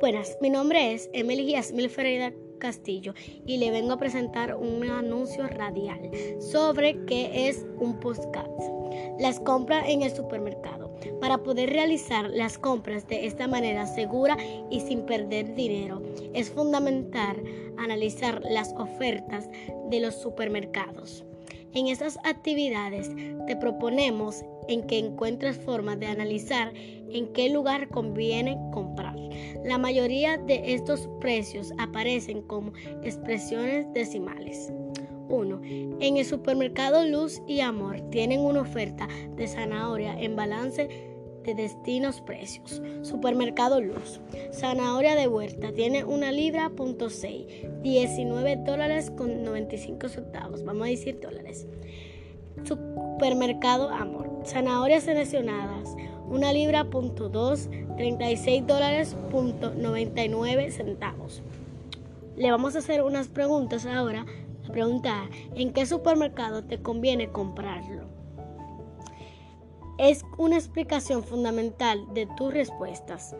Buenas, mi nombre es Emily Yasmil Ferreira Castillo y le vengo a presentar un anuncio radial sobre qué es un podcast. Las compras en el supermercado. Para poder realizar las compras de esta manera segura y sin perder dinero, es fundamental analizar las ofertas de los supermercados. En estas actividades te proponemos en que encuentres formas de analizar en qué lugar conviene comprar. La mayoría de estos precios aparecen como expresiones decimales. 1. En el supermercado Luz y Amor tienen una oferta de zanahoria en balance de destinos precios. Supermercado Luz. Zanahoria de huerta tiene una libra punto 6, 19 dólares con 95 centavos. Vamos a decir dólares. Supermercado Amor. Zanahorias seleccionadas. Una libra punto 2, 36 dólares punto 99 centavos. Le vamos a hacer unas preguntas ahora. La pregunta ¿en qué supermercado te conviene comprarlo? Es una explicación fundamental de tus respuestas.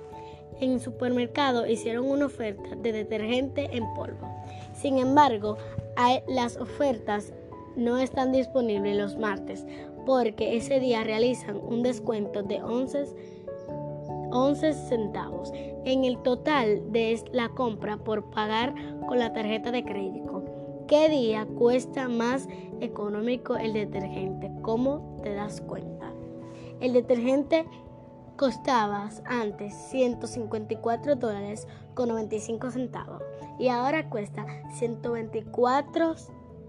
En el supermercado hicieron una oferta de detergente en polvo. Sin embargo, las ofertas no están disponibles los martes porque ese día realizan un descuento de 11, 11 centavos en el total de la compra por pagar con la tarjeta de crédito. ¿Qué día cuesta más económico el detergente? ¿Cómo te das cuenta? El detergente costaba antes 154 dólares con 95 centavos y ahora cuesta 124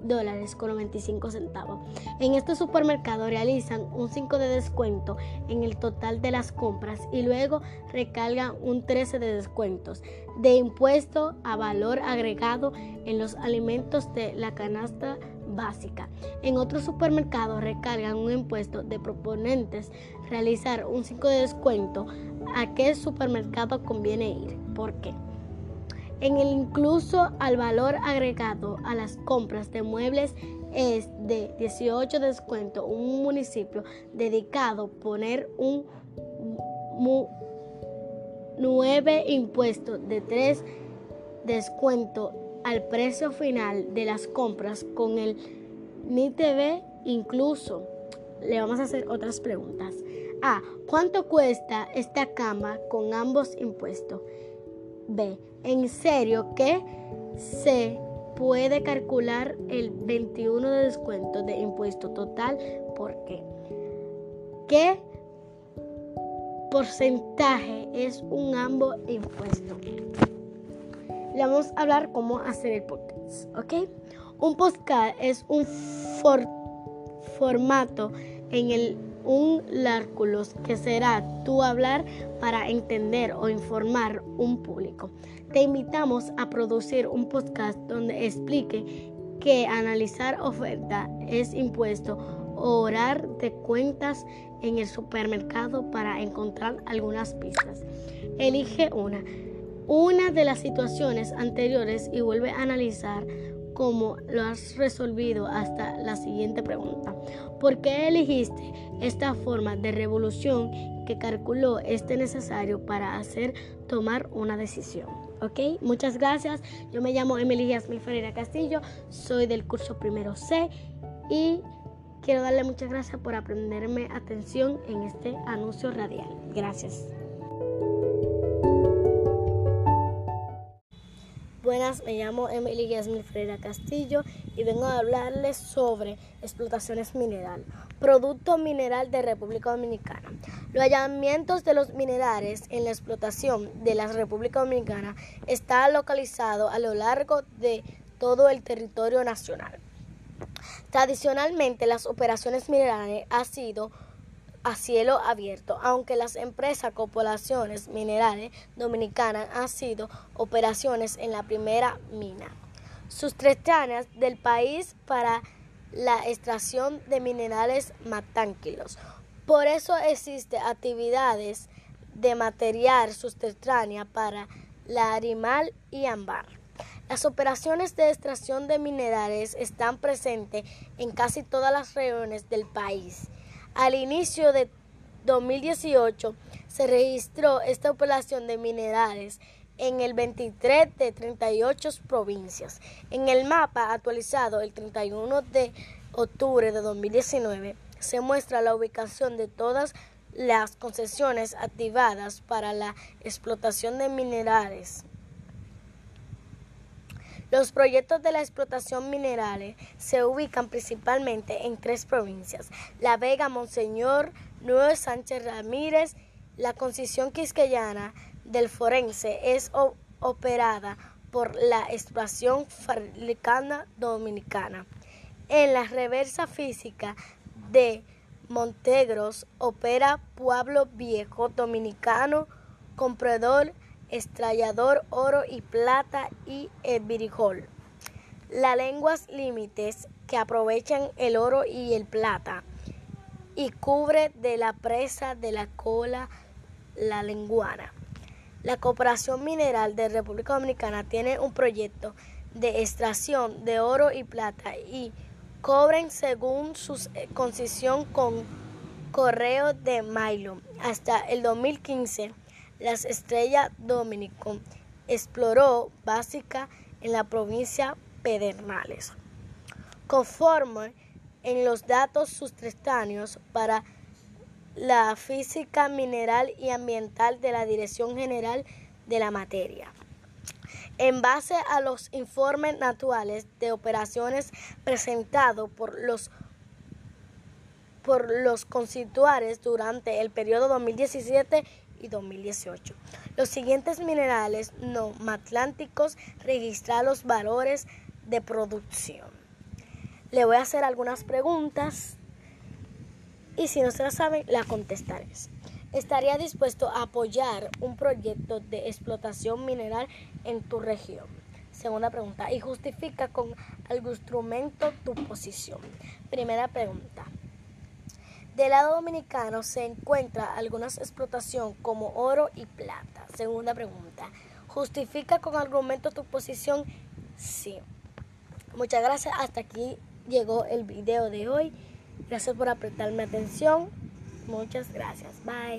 dólares con 95 centavos. En este supermercado realizan un 5 de descuento en el total de las compras y luego recargan un 13 de descuentos de impuesto a valor agregado en los alimentos de la canasta básica. En otros supermercados recargan un impuesto de proponentes realizar un 5 de descuento. ¿A qué supermercado conviene ir? ¿Por qué? En el incluso al valor agregado a las compras de muebles es de 18 de descuento. Un municipio dedicado poner un 9 impuestos de 3 descuento al precio final de las compras con el MITV incluso. Le vamos a hacer otras preguntas. A. ¿Cuánto cuesta esta cama con ambos impuestos? B. ¿En serio que se puede calcular el 21 de descuento de impuesto total? ¿Por qué? ¿Qué porcentaje es un ambos impuesto? Le vamos a hablar cómo hacer el podcast, ¿ok? Un podcast es un formato en el un lárculos que será tu hablar para entender o informar un público. Te invitamos a producir un podcast donde explique que analizar oferta es impuesto orar de cuentas en el supermercado para encontrar algunas pistas. Elige una una de las situaciones anteriores y vuelve a analizar cómo lo has resolvido hasta la siguiente pregunta. ¿Por qué elegiste esta forma de revolución que calculó este necesario para hacer tomar una decisión? ¿Ok? Muchas gracias. Yo me llamo Emily Yasmil Ferreira Castillo, soy del curso primero C y quiero darle muchas gracias por aprenderme atención en este anuncio radial. Gracias. Buenas, me llamo Emily Yasmin Ferreira Castillo y vengo a hablarles sobre explotaciones mineral, producto mineral de República Dominicana. Los hallamientos de los minerales en la explotación de la República Dominicana está localizado a lo largo de todo el territorio nacional. Tradicionalmente, las operaciones minerales han sido a cielo abierto, aunque las empresas corporaciones minerales dominicanas han sido operaciones en la primera mina. Sus tres del país para la extracción de minerales matánquilos. Por eso existen actividades de material subterránea para la animal y ámbar. Las operaciones de extracción de minerales están presentes en casi todas las regiones del país al inicio de 2018 se registró esta operación de minerales en el 23 de 38 provincias. En el mapa actualizado el 31 de octubre de 2019 se muestra la ubicación de todas las concesiones activadas para la explotación de minerales. Los proyectos de la explotación minerales se ubican principalmente en tres provincias, La Vega, Monseñor, Nuevo Sánchez Ramírez, la concesión quisqueyana del forense es operada por la explotación Farlicana Dominicana. En la reversa física de Montegros opera Pueblo Viejo Dominicano, comprador, estrellador, oro y plata y el virijol. Las lenguas límites que aprovechan el oro y el plata y cubre de la presa de la cola la lenguana. La Cooperación Mineral de República Dominicana tiene un proyecto de extracción de oro y plata y cobren según su concesión con correo de Milo. Hasta el 2015, las estrellas Dominico exploró básica en la provincia Pedernales. Conforme en los datos subterráneos para la física mineral y ambiental de la Dirección General de la Materia. En base a los informes naturales de operaciones presentados por los por los durante el periodo 2017 y 2018. Los siguientes minerales no matlánticos registran los valores de producción. Le voy a hacer algunas preguntas y si no se la saben, la contestaré. ¿Estaría dispuesto a apoyar un proyecto de explotación mineral en tu región? Segunda pregunta. ¿Y justifica con algún instrumento tu posición? Primera pregunta. Del lado dominicano se encuentra alguna explotación como oro y plata. Segunda pregunta. ¿Justifica con argumento tu posición? Sí. Muchas gracias. Hasta aquí llegó el video de hoy. Gracias por apretarme atención. Muchas gracias. Bye.